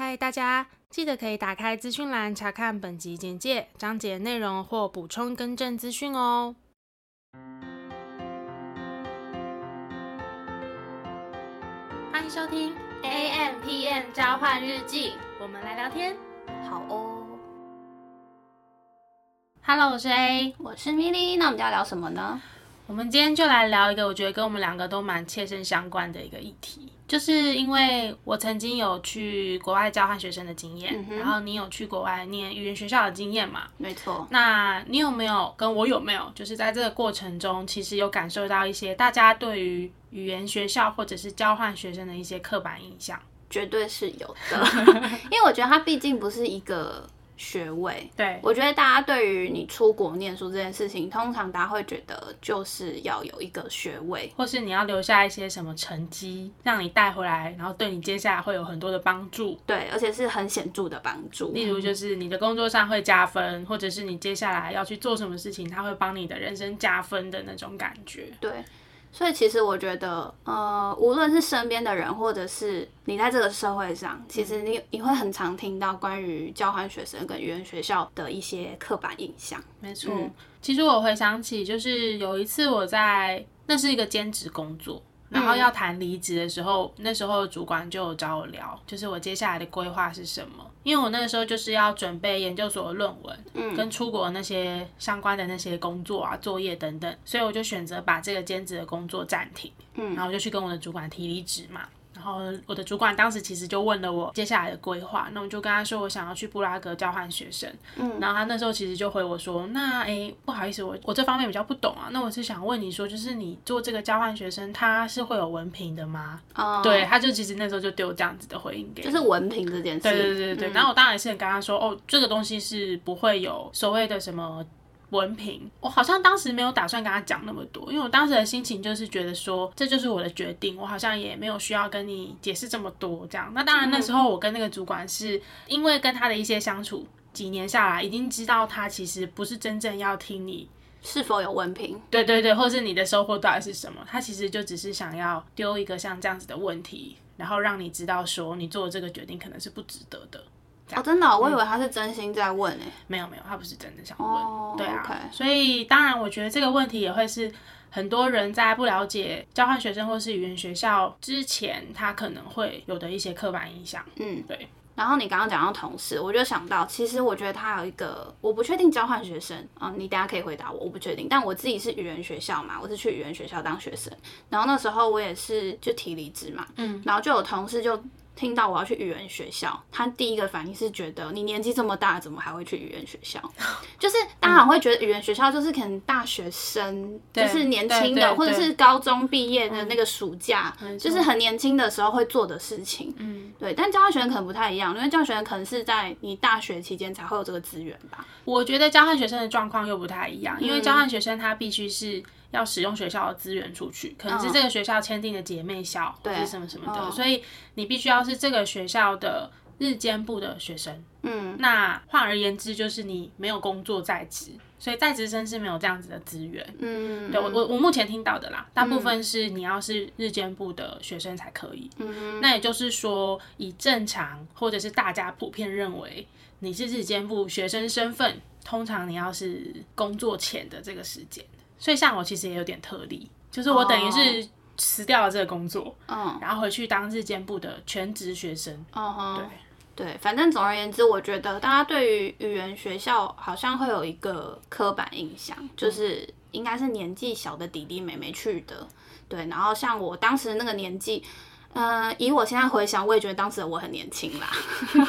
嗨，大家记得可以打开资讯栏查看本集简介、章节内容或补充更正资讯哦。欢迎收听 AMpm 交换日记，我们来聊天，好哦。Hello，我是 A，我是 Milly，那我们要聊什么呢？我们今天就来聊一个我觉得跟我们两个都蛮切身相关的一个议题，就是因为我曾经有去国外交换学生的经验，嗯、然后你有去国外念语言学校的经验嘛？没错。那你有没有跟我有没有，就是在这个过程中，其实有感受到一些大家对于语言学校或者是交换学生的一些刻板印象？绝对是有的，因为我觉得它毕竟不是一个。学位，对，我觉得大家对于你出国念书这件事情，通常大家会觉得就是要有一个学位，或是你要留下一些什么成绩，让你带回来，然后对你接下来会有很多的帮助。对，而且是很显著的帮助。例如就是你的工作上会加分，或者是你接下来要去做什么事情，它会帮你的人生加分的那种感觉。对。所以其实我觉得，呃，无论是身边的人，或者是你在这个社会上，其实你你会很常听到关于交换学生跟语言学校的一些刻板印象。没错，嗯，其实我回想起，就是有一次我在，那是一个兼职工作。然后要谈离职的时候，嗯、那时候主管就找我聊，就是我接下来的规划是什么。因为我那个时候就是要准备研究所的论文，嗯，跟出国那些相关的那些工作啊、作业等等，所以我就选择把这个兼职的工作暂停，嗯，然后我就去跟我的主管提离职嘛。然后我的主管当时其实就问了我接下来的规划，那我就跟他说我想要去布拉格交换学生，嗯，然后他那时候其实就回我说，那诶不好意思，我我这方面比较不懂啊，那我是想问你说，就是你做这个交换学生，他是会有文凭的吗？哦，对，他就其实那时候就丢这样子的回应给，就是文凭这件事，对对对对，嗯，然后我当然是很跟他说，哦，这个东西是不会有所谓的什么。文凭，我好像当时没有打算跟他讲那么多，因为我当时的心情就是觉得说，这就是我的决定，我好像也没有需要跟你解释这么多这样。那当然那时候我跟那个主管是因为跟他的一些相处，几年下来已经知道他其实不是真正要听你是否有文凭，对对对，或是你的收获到底是什么，他其实就只是想要丢一个像这样子的问题，然后让你知道说你做的这个决定可能是不值得的。哦，真的、哦，我以为他是真心在问诶、嗯。没有没有，他不是真的想问。哦、对啊，okay. 所以当然，我觉得这个问题也会是很多人在不了解交换学生或是语言学校之前，他可能会有的一些刻板印象。嗯，对。然后你刚刚讲到同事，我就想到，其实我觉得他有一个，我不确定交换学生啊、嗯，你等下可以回答我，我不确定。但我自己是语言学校嘛，我是去语言学校当学生，然后那时候我也是就提离职嘛，嗯，然后就有同事就。听到我要去语言学校，他第一个反应是觉得你年纪这么大，怎么还会去语言学校？就是大家会觉得语言学校就是可能大学生，就是年轻的，或者是高中毕业的那个暑假，就是很年轻的时候会做的事情。嗯，对。但交换学生可能不太一样，因为交换学生可能是在你大学期间才会有这个资源吧。我觉得交换学生的状况又不太一样，因为交换学生他必须是。要使用学校的资源出去，可能是这个学校签订的姐妹校，或者什么什么的，所以你必须要是这个学校的日间部的学生。嗯，那换而言之，就是你没有工作在职，所以在职生是没有这样子的资源。嗯，对我我我目前听到的啦，大部分是你要是日间部的学生才可以。嗯，那也就是说，以正常或者是大家普遍认为你是日间部学生身份，通常你要是工作前的这个时间。所以像我其实也有点特例，就是我等于是辞掉了这个工作，嗯，然后回去当日间部的全职学生。哦，对对，反正总而言之，我觉得大家对于语言学校好像会有一个刻板印象，就是应该是年纪小的弟弟妹妹去的。对，然后像我当时那个年纪，呃，以我现在回想，我也觉得当时的我很年轻啦，因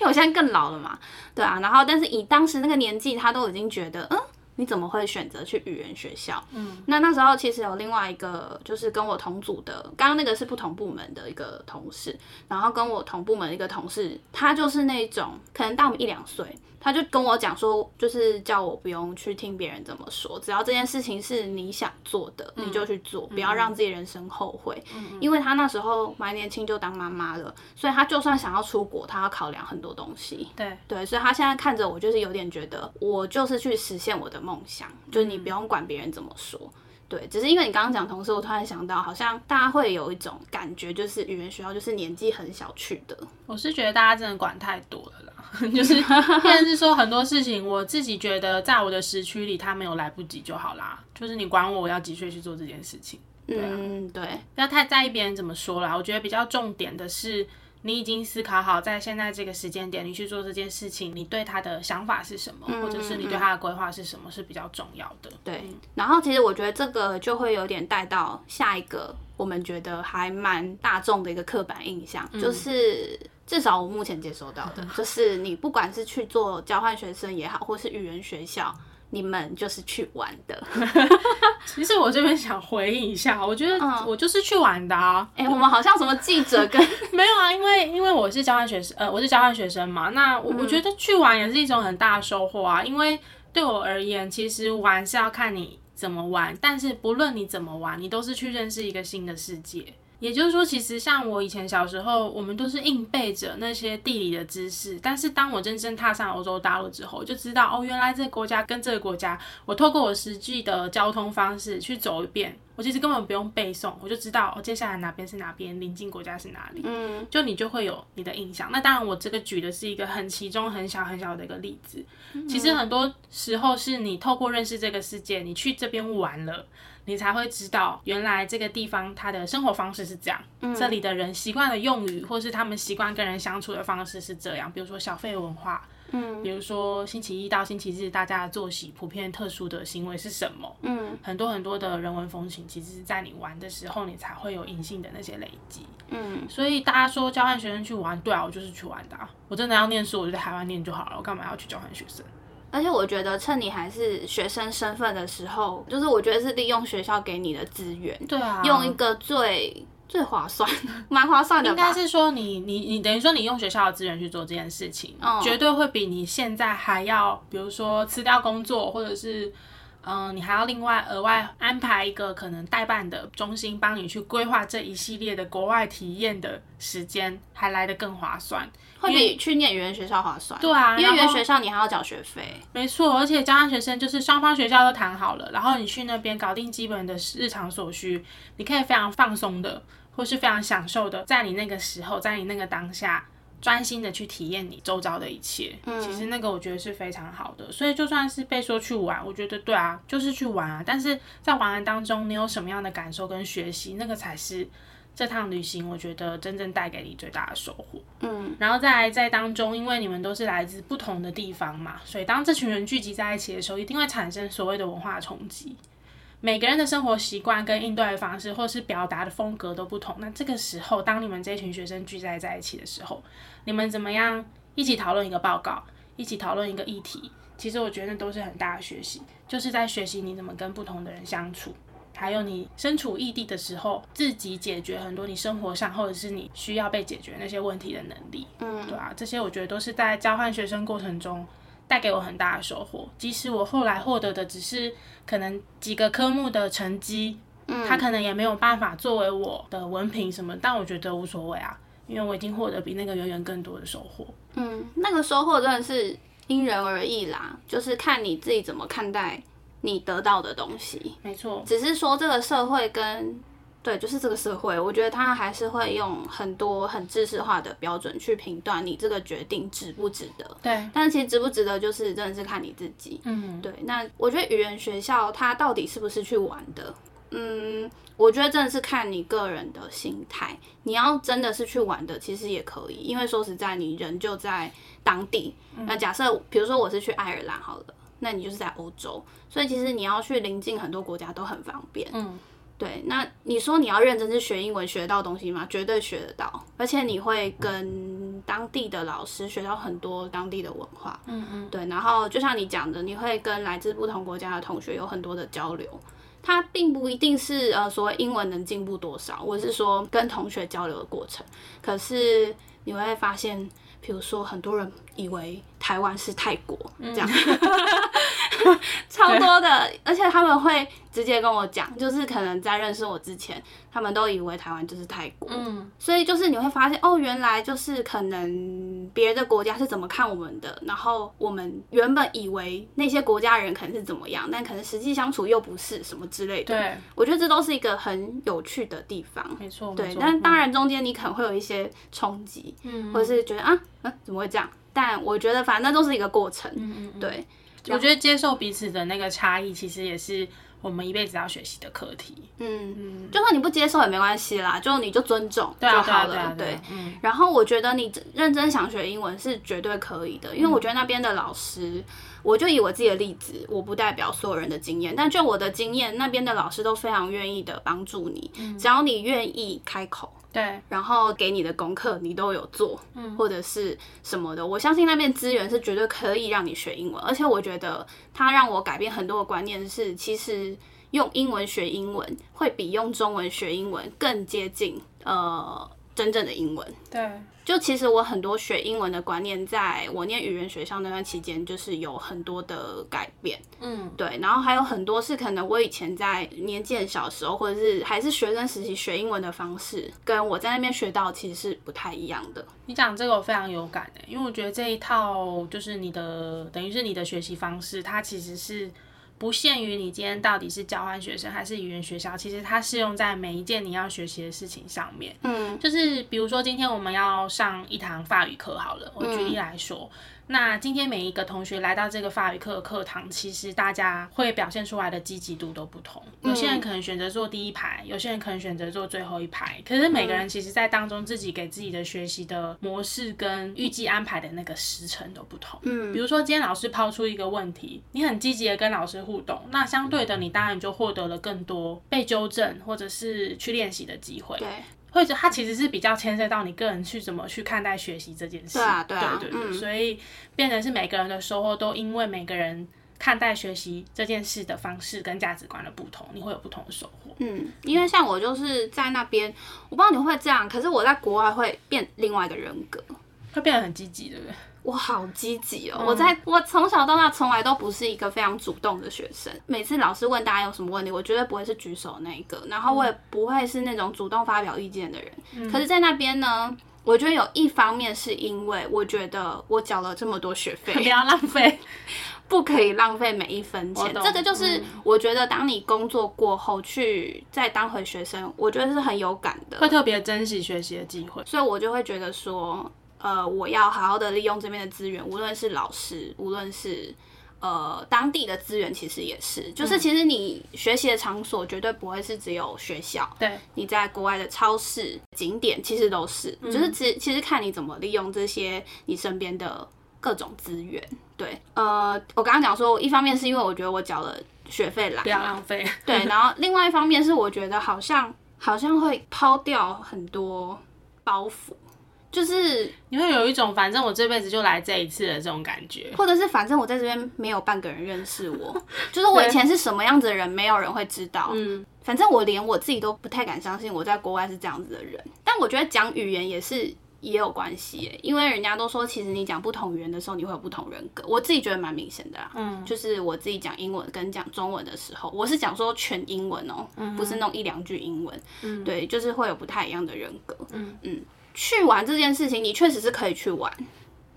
为我现在更老了嘛。对啊，然后但是以当时那个年纪，他都已经觉得，嗯。你怎么会选择去语言学校？嗯，那那时候其实有另外一个，就是跟我同组的，刚刚那个是不同部门的一个同事，然后跟我同部门的一个同事，他就是那种可能大我们一两岁。他就跟我讲说，就是叫我不用去听别人怎么说，只要这件事情是你想做的，嗯、你就去做，不要让自己人生后悔。嗯、因为他那时候蛮年轻就当妈妈了，所以他就算想要出国，他要考量很多东西。对对，所以他现在看着我，就是有点觉得我就是去实现我的梦想，就是你不用管别人怎么说。对，只是因为你刚刚讲同事，我突然想到，好像大家会有一种感觉，就是语言学校就是年纪很小去的。我是觉得大家真的管太多了啦，就是现在是说很多事情，我自己觉得在我的时区里，他没有来不及就好啦。就是你管我，我要几岁去做这件事情。对啊、嗯，对，不要太在意别人怎么说啦。我觉得比较重点的是。你已经思考好，在现在这个时间点，你去做这件事情，你对他的想法是什么，嗯、或者是你对他的规划是什么，是比较重要的。对，然后其实我觉得这个就会有点带到下一个，我们觉得还蛮大众的一个刻板印象，嗯、就是至少我目前接收到的，就是你不管是去做交换学生也好，或是语言学校。你们就是去玩的，其实我这边想回应一下，我觉得我就是去玩的啊。哎、嗯欸，我们好像什么记者跟 没有啊，因为因为我是交换学生，呃，我是交换学生嘛。那我我觉得去玩也是一种很大的收获啊，因为对我而言，其实玩是要看你怎么玩，但是不论你怎么玩，你都是去认识一个新的世界。也就是说，其实像我以前小时候，我们都是硬背着那些地理的知识。但是当我真正踏上欧洲大陆之后，就知道哦，原来这个国家跟这个国家，我透过我实际的交通方式去走一遍，我其实根本不用背诵，我就知道哦，接下来哪边是哪边，邻近国家是哪里。嗯，就你就会有你的印象。那当然，我这个举的是一个很其中很小很小的一个例子。其实很多时候是你透过认识这个世界，你去这边玩了。你才会知道，原来这个地方它的生活方式是这样，嗯、这里的人习惯的用语，或是他们习惯跟人相处的方式是这样。比如说小费文化，嗯，比如说星期一到星期日大家的作息普遍特殊的行为是什么，嗯，很多很多的人文风情，其实是在你玩的时候，你才会有隐性的那些累积，嗯。所以大家说交换学生去玩，对啊，我就是去玩的啊。我真的要念书，我就在台湾念就好了，我干嘛要去交换学生？而且我觉得，趁你还是学生身份的时候，就是我觉得是利用学校给你的资源，对啊，用一个最最划算、蛮划算的。应该是说你，你你你等于说你用学校的资源去做这件事情，嗯，绝对会比你现在还要，比如说辞掉工作，或者是。嗯，你还要另外额外安排一个可能代办的中心，帮你去规划这一系列的国外体验的时间，还来得更划算，会比去念语言学校划算。对啊，因为语言学校你还要缴学费。没错，而且交换学生就是双方学校都谈好了，然后你去那边搞定基本的日常所需，你可以非常放松的，或是非常享受的，在你那个时候，在你那个当下。专心的去体验你周遭的一切，嗯，其实那个我觉得是非常好的。所以就算是被说去玩，我觉得对啊，就是去玩啊。但是在玩的当中，你有什么样的感受跟学习，那个才是这趟旅行我觉得真正带给你最大的收获。嗯，然后在在当中，因为你们都是来自不同的地方嘛，所以当这群人聚集在一起的时候，一定会产生所谓的文化冲击。每个人的生活习惯跟应对的方式，或是表达的风格都不同。那这个时候，当你们这群学生聚在在一起的时候，你们怎么样一起讨论一个报告，一起讨论一个议题？其实我觉得那都是很大的学习，就是在学习你怎么跟不同的人相处，还有你身处异地的时候，自己解决很多你生活上或者是你需要被解决那些问题的能力。嗯，对啊，这些我觉得都是在交换学生过程中。带给我很大的收获，即使我后来获得的只是可能几个科目的成绩，嗯，他可能也没有办法作为我的文凭什么，但我觉得无所谓啊，因为我已经获得比那个远远更多的收获。嗯，那个收获真的是因人而异啦，就是看你自己怎么看待你得到的东西。没错，只是说这个社会跟。对，就是这个社会，我觉得他还是会用很多很知识化的标准去评断你这个决定值不值得。对，但是其实值不值得，就是真的是看你自己。嗯，对。那我觉得语言学校它到底是不是去玩的？嗯，我觉得真的是看你个人的心态。你要真的是去玩的，其实也可以，因为说实在，你人就在当地。那假设比如说我是去爱尔兰好了，那你就是在欧洲，所以其实你要去临近很多国家都很方便。嗯。对，那你说你要认真去学英文，学到东西吗？绝对学得到，而且你会跟当地的老师学到很多当地的文化。嗯嗯，对，然后就像你讲的，你会跟来自不同国家的同学有很多的交流。它并不一定是呃所谓英文能进步多少，我是说跟同学交流的过程。可是你会发现，比如说很多人以为台湾是泰国这样。嗯 超多的，而且他们会直接跟我讲，就是可能在认识我之前，他们都以为台湾就是泰国，嗯，所以就是你会发现哦，原来就是可能别的国家是怎么看我们的，然后我们原本以为那些国家人可能是怎么样，但可能实际相处又不是什么之类的。对，我觉得这都是一个很有趣的地方。没错，对，但当然中间你可能会有一些冲击，嗯，或者是觉得啊啊怎么会这样？但我觉得反正都是一个过程，嗯嗯嗯，对。我觉得接受彼此的那个差异，其实也是我们一辈子要学习的课题。嗯嗯，就算你不接受也没关系啦，就你就尊重就好了。对，嗯。然后我觉得你认真想学英文是绝对可以的，因为我觉得那边的老师，我就以我自己的例子，我不代表所有人的经验，但就我的经验，那边的老师都非常愿意的帮助你，只要你愿意开口。对，然后给你的功课你都有做，嗯，或者是什么的，我相信那边资源是绝对可以让你学英文，而且我觉得它让我改变很多的观念，是其实用英文学英文会比用中文学英文更接近，呃。真正的英文，对，就其实我很多学英文的观念，在我念语言学校那段期间，就是有很多的改变，嗯，对，然后还有很多是可能我以前在年纪很小的时候，或者是还是学生时期学英文的方式，跟我在那边学到其实是不太一样的。你讲这个我非常有感的，因为我觉得这一套就是你的，等于是你的学习方式，它其实是。不限于你今天到底是交换学生还是语言学校，其实它适用在每一件你要学习的事情上面。嗯，就是比如说今天我们要上一堂法语课，好了，我举例来说。嗯那今天每一个同学来到这个法语课课堂，其实大家会表现出来的积极度都不同。有些人可能选择坐第一排，有些人可能选择坐最后一排。可是每个人其实，在当中自己给自己的学习的模式跟预计安排的那个时程都不同。嗯，比如说今天老师抛出一个问题，你很积极的跟老师互动，那相对的你当然就获得了更多被纠正或者是去练习的机会。对。或者它其实是比较牵涉到你个人去怎么去看待学习这件事，对啊，对啊，对对对，嗯、所以变成是每个人的收获都因为每个人看待学习这件事的方式跟价值观的不同，你会有不同的收获。嗯，因为像我就是在那边，我不知道你会这样，可是我在国外会变另外一个人格，会变得很积极，对不对？我好积极哦！嗯、我在我从小到大从来都不是一个非常主动的学生。每次老师问大家有什么问题，我绝对不会是举手那一个，然后我也不会是那种主动发表意见的人。嗯、可是，在那边呢，我觉得有一方面是因为我觉得我缴了这么多学费，不要浪费，不可以浪费每一分钱。懂这个就是我觉得，当你工作过后去再当回学生，我觉得是很有感的，会特别珍惜学习的机会。所以我就会觉得说。呃，我要好好的利用这边的资源，无论是老师，无论是呃当地的资源，其实也是，就是其实你学习的场所绝对不会是只有学校，对，你在国外的超市、景点其实都是，嗯、就是其其实看你怎么利用这些你身边的各种资源。对，呃，我刚刚讲说，一方面是因为我觉得我缴了学费来，不要浪费，对，然后另外一方面是我觉得好像好像会抛掉很多包袱。就是你会有一种反正我这辈子就来这一次的这种感觉，或者是反正我在这边没有半个人认识我，就是我以前是什么样子的人，没有人会知道。嗯，反正我连我自己都不太敢相信我在国外是这样子的人。但我觉得讲语言也是也有关系，因为人家都说其实你讲不同语言的时候你会有不同人格。我自己觉得蛮明显的啊，嗯，就是我自己讲英文跟讲中文的时候，我是讲说全英文哦，不是那种一两句英文，嗯，对，就是会有不太一样的人格，嗯嗯。去玩这件事情，你确实是可以去玩。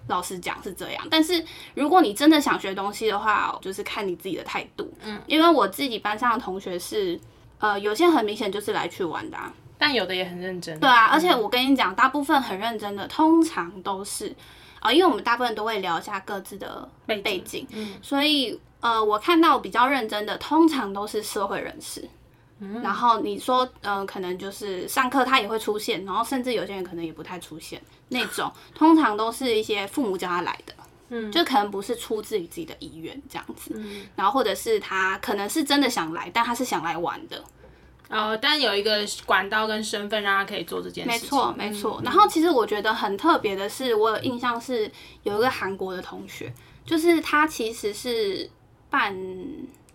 老实讲是这样，但是如果你真的想学东西的话，就是看你自己的态度。嗯，因为我自己班上的同学是，呃，有些很明显就是来去玩的啊，但有的也很认真。对啊，而且我跟你讲，大部分很认真的，通常都是啊，呃，因为我们大部分都会聊一下各自的背景，背景，嗯，所以呃，我看到比较认真的，通常都是社会人士。然后你说，嗯、呃，可能就是上课他也会出现，然后甚至有些人可能也不太出现那种，通常都是一些父母叫他来的，嗯，就可能不是出自于自己的意愿这样子，嗯，然后或者是他可能是真的想来，但他是想来玩的，呃，但有一个管道跟身份让他可以做这件事情，没错没错。然后其实我觉得很特别的是，我有印象是有一个韩国的同学，就是他其实是办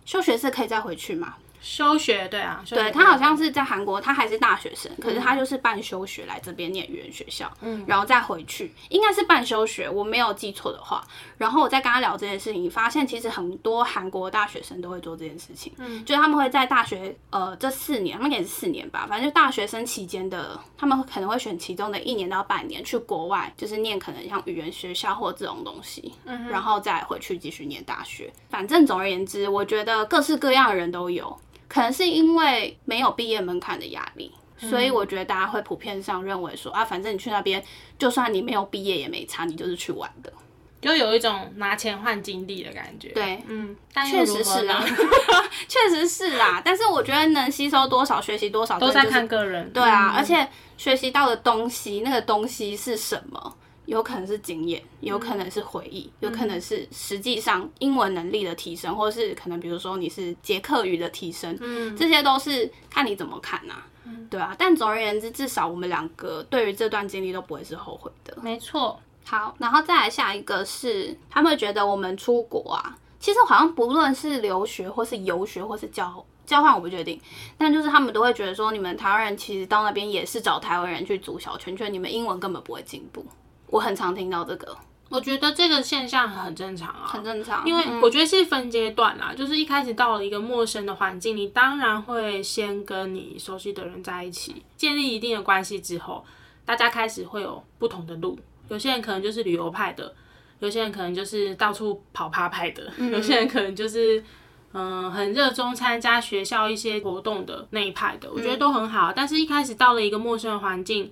休学是可以再回去嘛。休学，对啊，对他好像是在韩国，他还是大学生，可是他就是办休学来这边念语言学校，嗯，然后再回去，应该是办休学，我没有记错的话。然后我在跟他聊这件事情，发现其实很多韩国大学生都会做这件事情，嗯，就是他们会在大学呃这四年，他们也是四年吧，反正就大学生期间的，他们可能会选其中的一年到半年去国外，就是念可能像语言学校或这种东西，嗯，然后再回去继续念大学。反正总而言之，我觉得各式各样的人都有。可能是因为没有毕业门槛的压力，所以我觉得大家会普遍上认为说啊，反正你去那边，就算你没有毕业也没差，你就是去玩的，就有一种拿钱换经历的感觉。对，嗯，但确实是啦，确实是啦。但是我觉得能吸收多少，学习多少，都在看个人。对啊，而且学习到的东西，那个东西是什么？有可能是经验，有可能是回忆，嗯、有可能是实际上英文能力的提升，或是可能比如说你是捷克语的提升，嗯，这些都是看你怎么看呐、对啊。但总而言之，至少我们两个对于这段经历都不会是后悔的。没错。好，然后再来下一个是，他们会觉得我们出国啊，其实好像不论是留学或是游学或是交交换，我不确定，但就是他们都会觉得说，你们台湾人其实到那边也是找台湾人去组小圈圈，你们英文根本不会进步。我很常听到这个，我觉得这个现象很正常啊，很正常。因为我觉得是分阶段啦，嗯、就是一开始到了一个陌生的环境，你当然会先跟你熟悉的人在一起，建立一定的关系之后，大家开始会有不同的路。有些人可能就是旅游派的，有些人可能就是到处跑趴派的，嗯、有些人可能就是嗯、呃、很热衷参加学校一些活动的那一派的。我觉得都很好，嗯、但是一开始到了一个陌生的环境。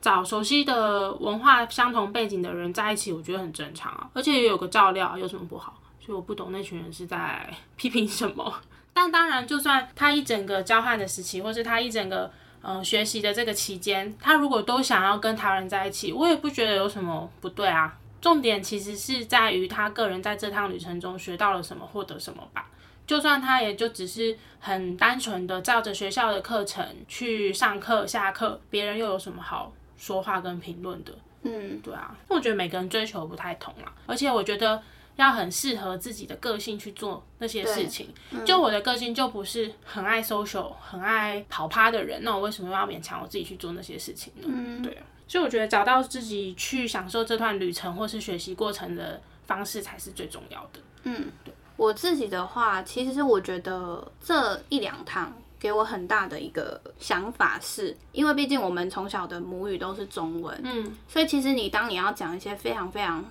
找熟悉的文化相同背景的人在一起，我觉得很正常啊，而且也有个照料，有什么不好？所以我不懂那群人是在 批评什么。但当然，就算他一整个交换的时期，或是他一整个嗯、呃、学习的这个期间，他如果都想要跟台人在一起，我也不觉得有什么不对啊。重点其实是在于他个人在这趟旅程中学到了什么，获得什么吧。就算他也就只是很单纯的照着学校的课程去上课下课，别人又有什么好说话跟评论的，嗯，对啊，我觉得每个人追求不太同啦，而且我觉得要很适合自己的个性去做那些事情。嗯、就我的个性就不是很爱 social、很爱跑趴的人，那我为什么要勉强我自己去做那些事情呢？嗯，对啊，所以我觉得找到自己去享受这段旅程或是学习过程的方式才是最重要的。嗯，对，我自己的话，其实是我觉得这一两趟。给我很大的一个想法是，因为毕竟我们从小的母语都是中文，嗯，所以其实你当你要讲一些非常非常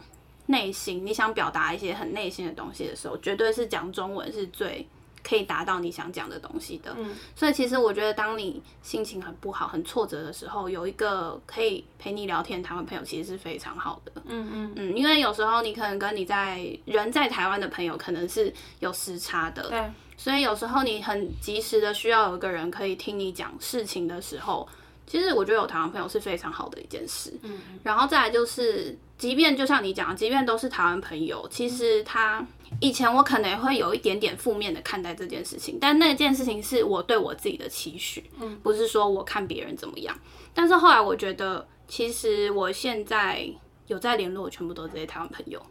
内心，你想表达一些很内心的东西的时候，绝对是讲中文是最可以达到你想讲的东西的。嗯，所以其实我觉得，当你心情很不好、很挫折的时候，有一个可以陪你聊天的台湾朋友，其实是非常好的。嗯嗯嗯，因为有时候你可能跟你在人在台湾的朋友可能是有时差的。对。所以有时候你很及时的需要有一个人可以听你讲事情的时候，其实我觉得有台湾朋友是非常好的一件事。嗯，然后再来就是，即便就像你讲，即便都是台湾朋友，其实他以前我可能也会有一点点负面的看待这件事情，但那件事情是我对我自己的期许，嗯，不是说我看别人怎么样。但是后来我觉得，其实我现在有在联络，全部都是这些台湾朋友，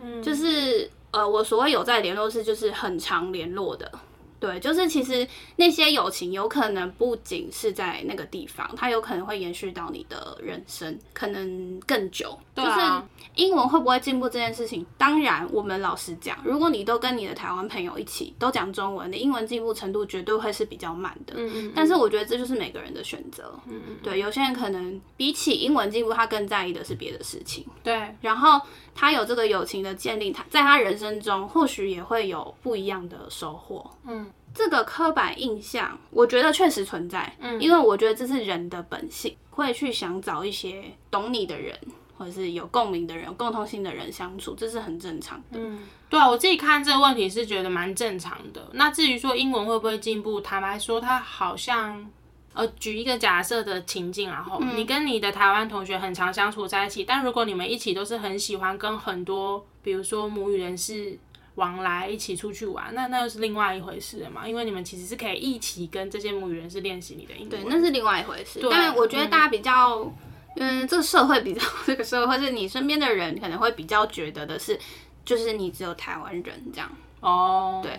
嗯，就是。呃，我所谓有在联络是就是很常联络的。对，就是其实那些友情有可能不仅是在那个地方，它有可能会延续到你的人生，可能更久。对啊。就是英文会不会进步这件事情，当然我们老实讲，如果你都跟你的台湾朋友一起都讲中文，你英文进步程度绝对会是比较慢的。嗯嗯。但是我觉得这就是每个人的选择。嗯嗯。对，有些人可能比起英文进步，他更在意的是别的事情。对。然后他有这个友情的建立，他在他人生中或许也会有不一样的收获。嗯。这个刻板印象，我觉得确实存在，嗯，因为我觉得这是人的本性，会去想找一些懂你的人，或者是有共鸣的人、有共通性的人相处，这是很正常的。嗯，对啊，我自己看这个问题是觉得蛮正常的。那至于说英文会不会进步，坦白说，它好像，呃，举一个假设的情境，然后你跟你的台湾同学很常相处在一起，但如果你们一起都是很喜欢跟很多，比如说母语人士。往来一起出去玩，那那又是另外一回事了嘛？因为你们其实是可以一起跟这些母语人士练习你的英文。对，那是另外一回事。但我觉得大家比较，嗯，嗯，这个社会比较，这个社会是你身边的人可能会比较觉得的是，就是你只有台湾人这样。哦，对。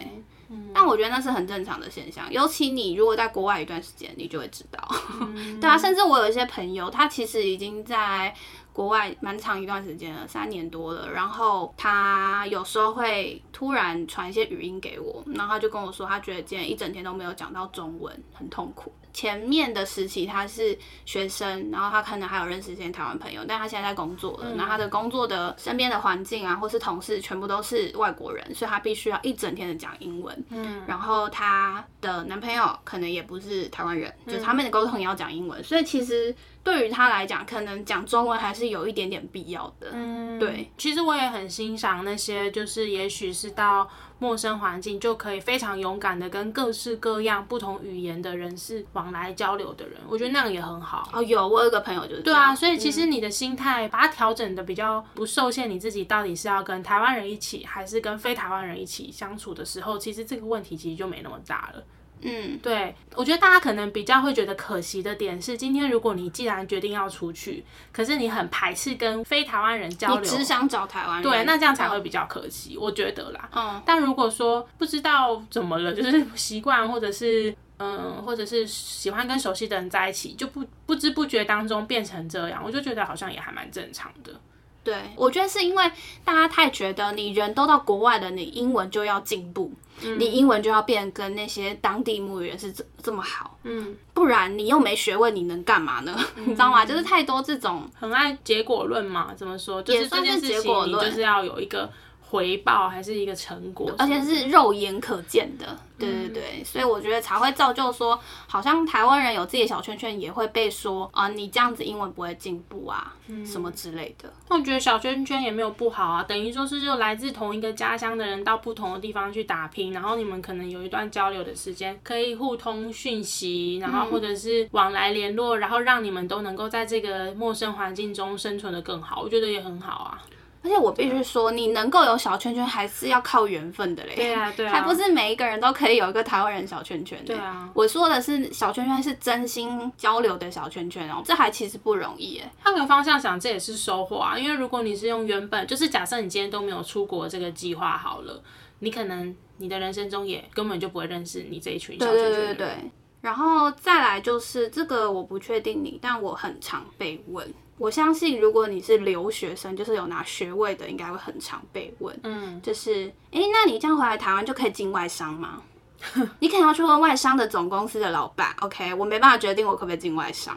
嗯，但我觉得那是很正常的现象，尤其你如果在国外一段时间，你就会知道。嗯、对啊，甚至我有一些朋友，他其实已经在国外蛮长一段时间了，三年多了，然后他有时候会突然传一些语音给我，然后他就跟我说，他觉得今天一整天都没有讲到中文，很痛苦。前面的时期他是学生，然后他可能还有认识一些台湾朋友，但他现在在工作了，嗯、然后他的工作的身边的环境啊，或是同事全部都是外国人，所以他必须要一整天的讲英文。嗯，然后他的男朋友可能也不是台湾人，嗯、就是他们的沟通也要讲英文，所以其实。对于他来讲，可能讲中文还是有一点点必要的。嗯，对。其实我也很欣赏那些，就是也许是到陌生环境就可以非常勇敢的跟各式各样不同语言的人士往来交流的人，我觉得那样也很好。哦，有，我有个朋友就是。对啊，所以其实你的心态把它调整的比较不受限，你自己到底是要跟台湾人一起，还是跟非台湾人一起相处的时候，其实这个问题其实就没那么大了。嗯，对，我觉得大家可能比较会觉得可惜的点是，今天如果你既然决定要出去，可是你很排斥跟非台湾人交流，你只想找台湾人，对，那这样才会比较可惜，嗯、我觉得啦。嗯，但如果说不知道怎么了，就是 习惯，或者是嗯，或者是喜欢跟熟悉的人在一起，就不不知不觉当中变成这样，我就觉得好像也还蛮正常的。对，我觉得是因为大家太觉得你人都到国外了，你英文就要进步，嗯、你英文就要变跟那些当地母语人是这这么好，嗯，不然你又没学问，你能干嘛呢？嗯、你知道吗？就是太多这种很爱结果论嘛，怎么说？就是这件事情你就是要有一个。回报还是一个成果，而且是肉眼可见的，对对对，嗯、所以我觉得才会造就说，好像台湾人有自己的小圈圈，也会被说啊，你这样子英文不会进步啊，嗯、什么之类的。那我觉得小圈圈也没有不好啊，等于说是就来自同一个家乡的人到不同的地方去打拼，然后你们可能有一段交流的时间，可以互通讯息，然后或者是往来联络，然后让你们都能够在这个陌生环境中生存的更好，我觉得也很好啊。而且我必须说，你能够有小圈圈，还是要靠缘分的嘞。对啊，对啊，还不是每一个人都可以有一个台湾人小圈圈。对啊，我说的是小圈圈是真心交流的小圈圈哦，这还其实不容易哎。换个方向想，这也是收获啊。因为如果你是用原本，就是假设你今天都没有出国这个计划好了，你可能你的人生中也根本就不会认识你这一群小圈圈的人。对对对对。然后再来就是这个，我不确定你，但我很常被问。我相信，如果你是留学生，就是有拿学位的，应该会很常被问。嗯，就是，哎、欸，那你这样回来台湾就可以进外商吗？你可能要去问外商的总公司的老板。OK，我没办法决定我可不可以进外商。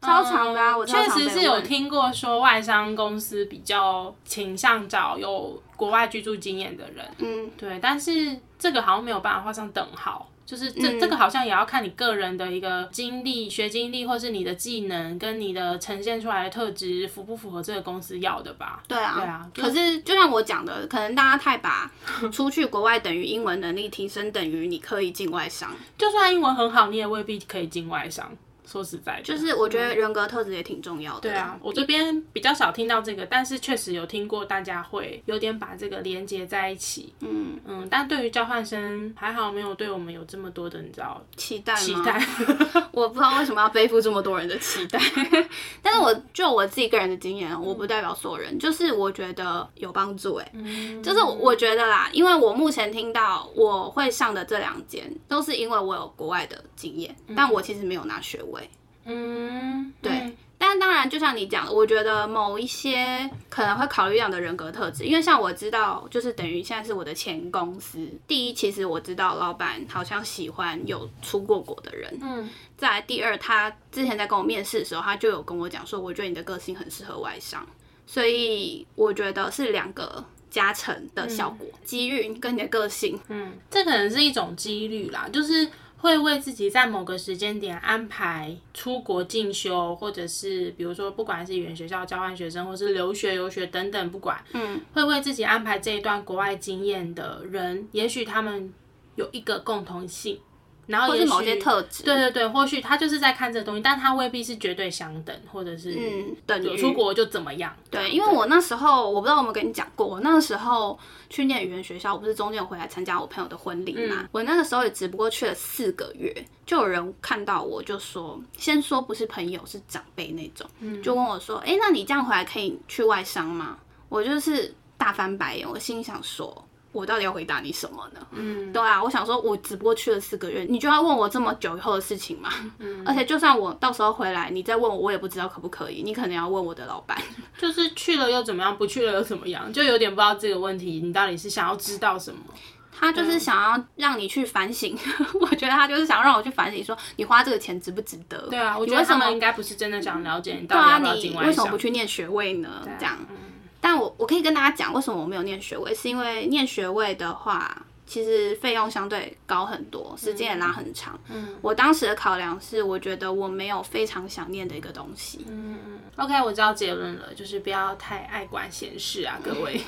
超长的我确实是有听过说外商公司比较倾向找有国外居住经验的人。嗯，对，但是这个好像没有办法画上等号。就是这、嗯、这个好像也要看你个人的一个经历、学经历，或是你的技能跟你的呈现出来的特质符不符合这个公司要的吧？对啊，对啊。可是就像我讲的，可能大家太把出去国外等于英文能力提升，等于你可以进外商。就算英文很好，你也未必可以进外商。说实在的，就是我觉得人格特质也挺重要的。对啊，我这边比较少听到这个，但是确实有听过大家会有点把这个连接在一起。嗯嗯，但对于交换生还好没有对我们有这么多的你知道期待吗？期待，我不知道为什么要背负这么多人的期待。但是我就我自己个人的经验，我不代表所有人，就是我觉得有帮助哎、欸。嗯，就是我觉得啦，因为我目前听到我会上的这两间，都是因为我有国外的经验，但我其实没有拿学位。嗯，对，嗯、但当然，就像你讲的，我觉得某一些可能会考虑这样的人格特质，因为像我知道，就是等于现在是我的前公司，第一，其实我知道老板好像喜欢有出过国的人，嗯，再来第二，他之前在跟我面试的时候，他就有跟我讲说，我觉得你的个性很适合外商，所以我觉得是两个加成的效果，机遇跟你的个性，嗯，这可能是一种几率啦，就是。会为自己在某个时间点安排出国进修，或者是比如说，不管是语言学校交换学生，或是留学游学等等，不管，嗯，会为自己安排这一段国外经验的人，也许他们有一个共同性。然后或是某些特质，对对对，或许他就是在看这东西，但他未必是绝对相等，或者是嗯，等于出国就怎么样？对，因为我那时候我不知道我有没有跟你讲过，我那个时候去念语言学校，我不是中间回来参加我朋友的婚礼嘛？嗯、我那个时候也只不过去了四个月，就有人看到我就说，先说不是朋友，是长辈那种，嗯、就问我说，哎，那你这样回来可以去外商吗？我就是大翻白眼，我心想说。我到底要回答你什么呢？嗯，对啊，我想说，我只不过去了四个月，你就要问我这么久以后的事情吗？嗯，而且就算我到时候回来，你再问我，我也不知道可不可以。你可能要问我的老板，就是去了又怎么样，不去了又怎么样，就有点不知道这个问题，你到底是想要知道什么？他就是想要让你去反省，嗯、我觉得他就是想让我去反省，说你花这个钱值不值得？对啊，我觉得他们应该不是真的想了解你到底要不要进外商，对啊，你为什么不去念学位呢？这样。但我我可以跟大家讲，为什么我没有念学位，是因为念学位的话，其实费用相对高很多，时间也拉很长。嗯，我当时的考量是，我觉得我没有非常想念的一个东西。嗯嗯。OK，我知道结论了，就是不要太爱管闲事啊，各位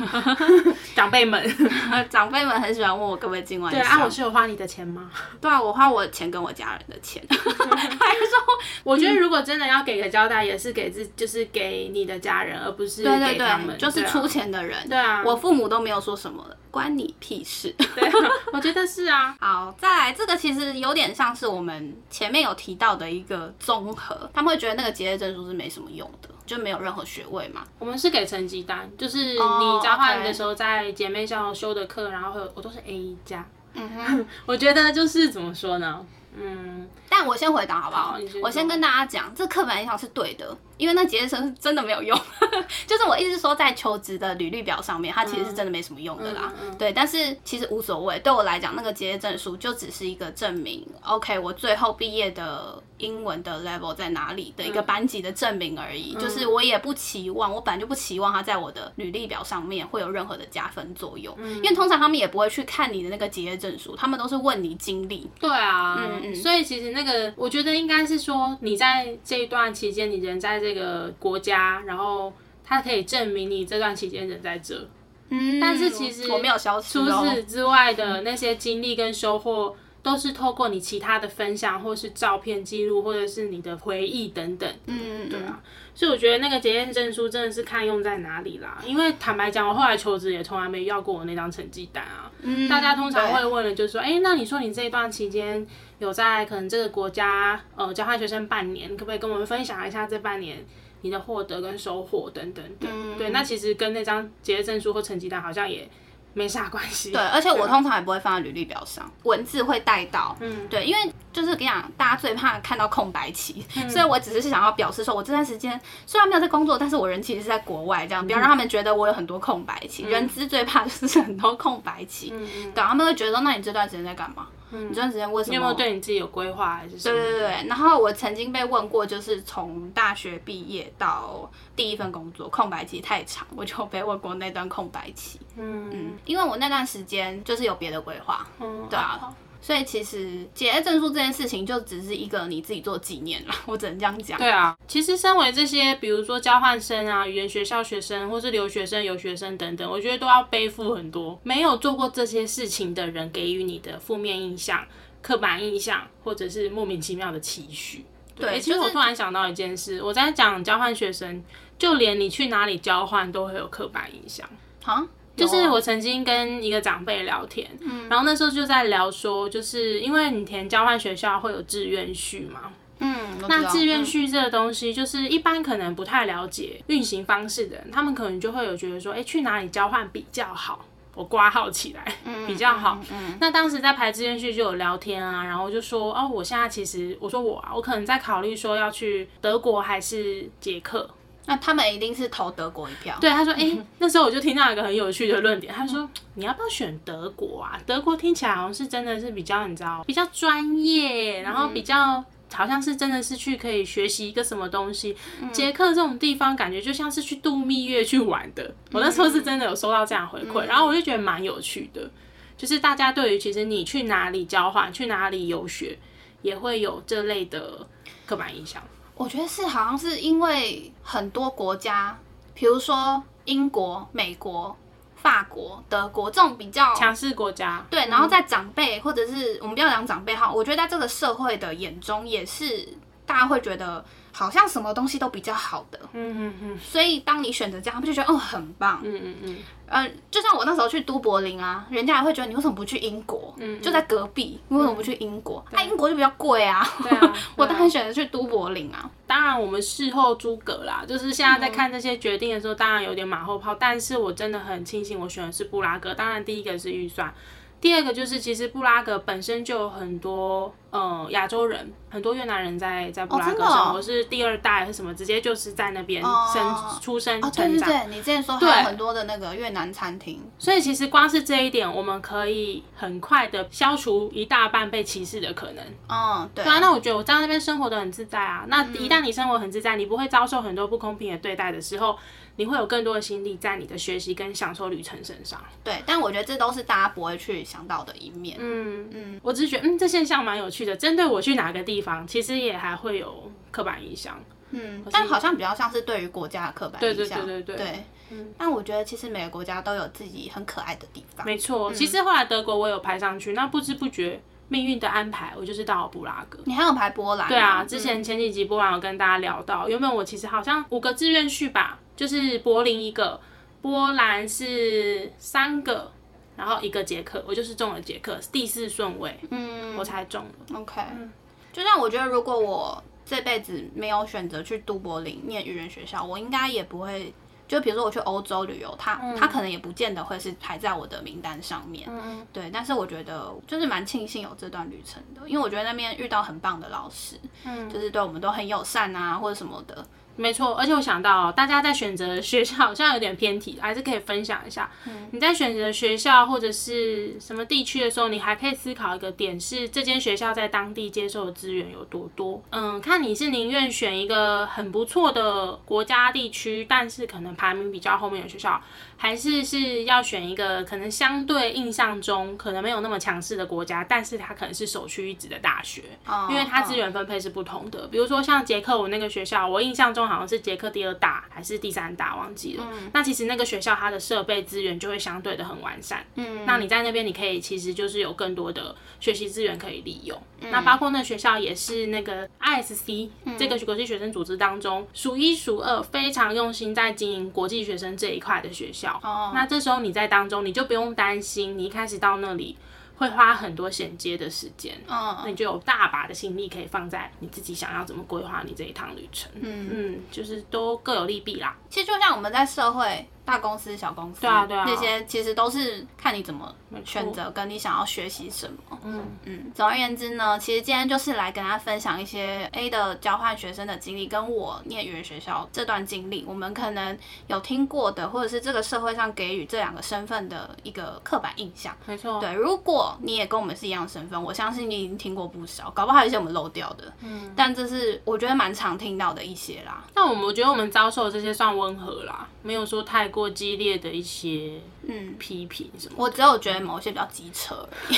长辈们。长辈们很喜欢问我可不可以进外商。对啊，我是有花你的钱吗？对啊，我花我的钱跟我家人的钱。还说，我觉得如果真的要给个交代，也是给自，就是给你的家人，而不是。对对对，就是出钱的人。对啊，我父母都没有说什么，关你屁事。对，我觉得是啊。好，再来这个其实有点像是我们前面有提到的一个综合，他们会觉得那个结业证书是没什么用的。就没有任何学位嘛？我们是给成绩单，就是你交换的时候在姐妹校修的课，然后会有我都是 A 加。嗯哼，我觉得就是怎么说呢？嗯，但我先回答好不好？好，我先跟大家讲，这刻板印象是对的。因为那结业生是真的没有用，就是我一直说在求职的履历表上面，它其实是真的没什么用的啦。嗯嗯嗯、对，但是其实无所谓，对我来讲，那个结业证书就只是一个证明，OK，我最后毕业的英文的 level 在哪里的一个班级的证明而已。嗯、就是我也不期望，我本来就不期望它在我的履历表上面会有任何的加分作用，嗯、因为通常他们也不会去看你的那个结业证书，他们都是问你经历。对啊，嗯嗯，所以其实那个我觉得应该是说你在这一段期间，你人在。这个国家，然后他可以证明你这段期间人在这，嗯，但是其实我没有消失。除此之外的那些经历跟收获，都是透过你其他的分享，或是照片记录，或者是你的回忆等等，嗯，对啊。所以我觉得那个结业证书真的是看用在哪里啦。因为坦白讲，我后来求职也从来没要过我那张成绩单啊。嗯，大家通常会问的就是说，哎对，那你说你这一段期间有在可能这个国家呃交换学生半年，可不可以跟我们分享一下这半年你的获得跟收获等等等？嗯，对，那其实跟那张结业证书或成绩单好像也。没啥关系。对，而且我通常也不会放在履历表上，文字会带到。嗯，对，因为就是跟你讲，大家最怕看到空白期，嗯、所以我只是想要表示说，我这段时间虽然没有在工作，但是我人其实是在国外，这样不要让他们觉得我有很多空白期。嗯、人资最怕就是很多空白期，嗯，对，他们会觉得说，那你这段时间在干嘛？嗯，你这段时间为什么？你有没有对你自己有规划还是什么？对对对，然后我曾经被问过，就是从大学毕业到第一份工作，空白期太长，我就被问过那段空白期。嗯嗯，因为我那段时间就是有别的规划。嗯，对啊。所以其实结业证书这件事情就只是一个你自己做纪念了，我只能这样讲。对啊，其实身为这些，比如说交换生啊、语言学校学生，或是留学生、留学生等等，我觉得都要背负很多没有做过这些事情的人给予你的负面印象、刻板印象，或者是莫名其妙的期许。对，对，其实我突然想到一件事，我在讲交换学生，就连你去哪里交换都会有刻板印象。好。就是我曾经跟一个长辈聊天，嗯，然后那时候就在聊说，就是因为你填交换学校会有志愿序嘛，嗯，那志愿序这个东西，就是一般可能不太了解运行方式的人，他们可能就会有觉得说，哎，去哪里交换比较好？我挂号起来，嗯，比较好。嗯，那当时在排志愿序就有聊天啊，然后就说，哦，我现在其实我说我啊，我可能在考虑说要去德国还是捷克。那他们一定是投德国一票。对，他说，哎、欸，那时候我就听到一个很有趣的论点，他说，你要不要选德国啊？德国听起来好像是真的是比较，你知道，比较专业，然后比较好像是真的是去可以学习一个什么东西。捷克这种地方感觉就像是去度蜜月去玩的。我那时候是真的有收到这样回馈，然后我就觉得蛮有趣的，就是大家对于其实你去哪里交换、去哪里游学，也会有这类的刻板印象。我觉得是，好像是因为很多国家，比如说英国、美国、法国、德国这种比较强势国家，对，然后在长辈或者是我们不要讲长辈哈，我觉得在这个社会的眼中也是大家会觉得好像什么东西都比较好的，嗯嗯嗯，所以当你选择这样，他们就觉得哦很棒，嗯嗯嗯，呃，就像我那时候去都柏林啊，人家还会觉得你为什么不去英国？嗯，就在隔壁，你为什么不去英国？那英国就比较贵啊，对啊，我当然选择去都柏林啊。当然我们事后诸葛啦，就是现在在看这些决定的时候，当然有点马后炮，但是我真的很庆幸我选的是布拉格。当然第一个是预算。第二个就是，其实布拉格本身就有很多呃亚洲人，很多越南人在在布拉格生活，我、哦、是第二代是什么，直接就是在那边生、哦、出生成长。对对对，你之前说还有很多的那个越南餐厅，所以其实光是这一点，我们可以很快的消除一大半被歧视的可能。嗯，对。对啊，那我觉得我在那边生活的很自在啊。那一旦你生活很自在，你不会遭受很多不公平的对待的时候。你会有更多的心力在你的学习跟享受旅程身上。对，但我觉得这都是大家不会去想到的一面。嗯嗯，我只是觉得，嗯，这现象蛮有趣的。针对我去哪个地方，其实也还会有刻板印象。嗯，但好像比较像是对于国家的刻板印象。对对对对对。对，嗯。但我觉得其实每个国家都有自己很可爱的地方。没错，其实后来德国我有排上去，那不知不觉命运的安排，我就是到了布拉格。你还有排波兰？对啊，之前前几集波兰有跟大家聊到，原本我其实好像五个志愿序吧。就是柏林一个，波兰是三个，然后一个捷克，我就是中了捷克第四顺位，嗯，我才中了。OK，嗯，就像我觉得，如果我这辈子没有选择去都柏林念语言学校，我应该也不会，就比如说我去欧洲旅游，他他可能也不见得会是排在我的名单上面，嗯，对。但是我觉得就是蛮庆幸有这段旅程的，因为我觉得那边遇到很棒的老师，嗯，就是对我们都很友善啊，或者什么的。没错，而且我想到，大家在选择学校好像有点偏题，还是可以分享一下。嗯，你在选择学校或者是什么地区的时候，你还可以思考一个点是，这间学校在当地接受的资源有多多。嗯，看你是宁愿选一个很不错的国家地区，但是可能排名比较后面的学校。还是是要选一个可能相对印象中可能没有那么强势的国家，但是它可能是首屈一指的大学，因为它资源分配是不同的。比如说像捷克，我那个学校，我印象中好像是捷克第二大还是第三大，忘记了。那其实那个学校它的设备资源就会相对的很完善。嗯，那你在那边你可以其实就是有更多的学习资源可以利用。那包括那学校也是那个 ISC 这个国际学生组织当中数一数二非常用心在经营国际学生这一块的学校。哦，那这时候你在当中，你就不用担心，你一开始到那里会花很多衔接的时间，嗯，那你就有大把的心力可以放在你自己想要怎么规划你这一趟旅程，嗯嗯，就是都各有利弊啦。其实就像我们在社会。大公司、小公司，对啊，对啊，那些其实都是看你怎么选择，跟你想要学习什么。嗯嗯。总而言之呢，其实今天就是来跟大家分享一些 A 的交换学生的经历，跟我念语言学校这段经历，我们可能有听过的，或者是这个社会上给予这两个身份的一个刻板印象。没错。对，如果你也跟我们是一样的身份，我相信你已经听过不少，搞不好有一些我们漏掉的。嗯。但这是我觉得蛮常听到的一些啦。那我们我觉得我们遭受的这些算温和啦，没有说太过激烈的一些嗯批评什么，我只有觉得某些比较机车而已。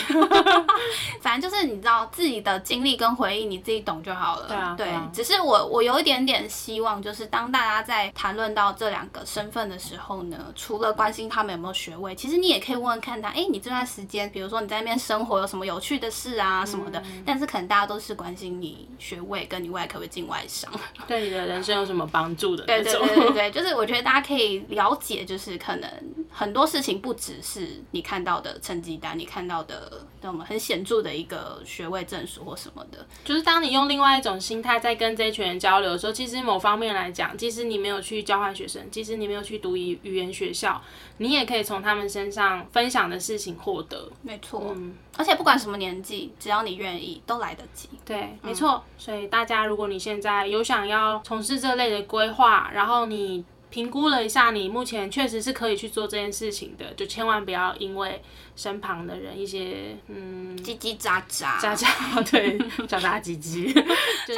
反正就是你知道自己的经历跟回忆，你自己懂就好了。对啊，对，只是我我有一点点希望，就是当大家在谈论到这两个身份的时候呢，除了关心他们有没有学位，其实你也可以问问看他，哎、欸，你这段时间，比如说你在那边生活有什么有趣的事啊什么的。嗯、但是可能大家都是关心你学位跟你未来可不可以进外商，对你的人生有什么帮助的 那种。对对对对对，就是我觉得大家可以了解。就是可能很多事情不只是你看到的成绩单，你看到的那么很显著的一个学位证书或什么的。就是当你用另外一种心态在跟这一群人交流的时候，其实某方面来讲，即使你没有去交换学生，即使你没有去读语语言学校，你也可以从他们身上分享的事情获得。没错，嗯，而且不管什么年纪，只要你愿意，都来得及。对，没错。所以大家，如果你现在有想要从事这类的规划，然后你。评估了一下，你目前确实是可以去做这件事情的，就千万不要因为身旁的人一些嗯叽叽喳喳。喳喳，对，喳喳叽叽，就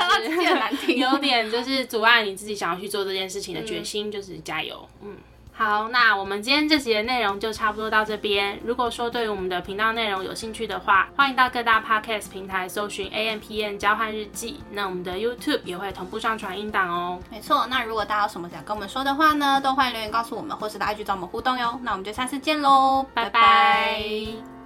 是有点就是阻碍你自己想要去做这件事情的决心，嗯、就是加油，嗯。好，那我们今天这集的内容就差不多到这边。如果说对于我们的频道内容有兴趣的话，欢迎到各大 podcast 平台搜寻 A M P N 交换日记。那我们的 YouTube 也会同步上传音档哦。没错，那如果大家有什么想跟我们说的话呢，都欢迎留言告诉我们，或是来 IG 找我们互动哟。那我们就下次见喽，拜拜。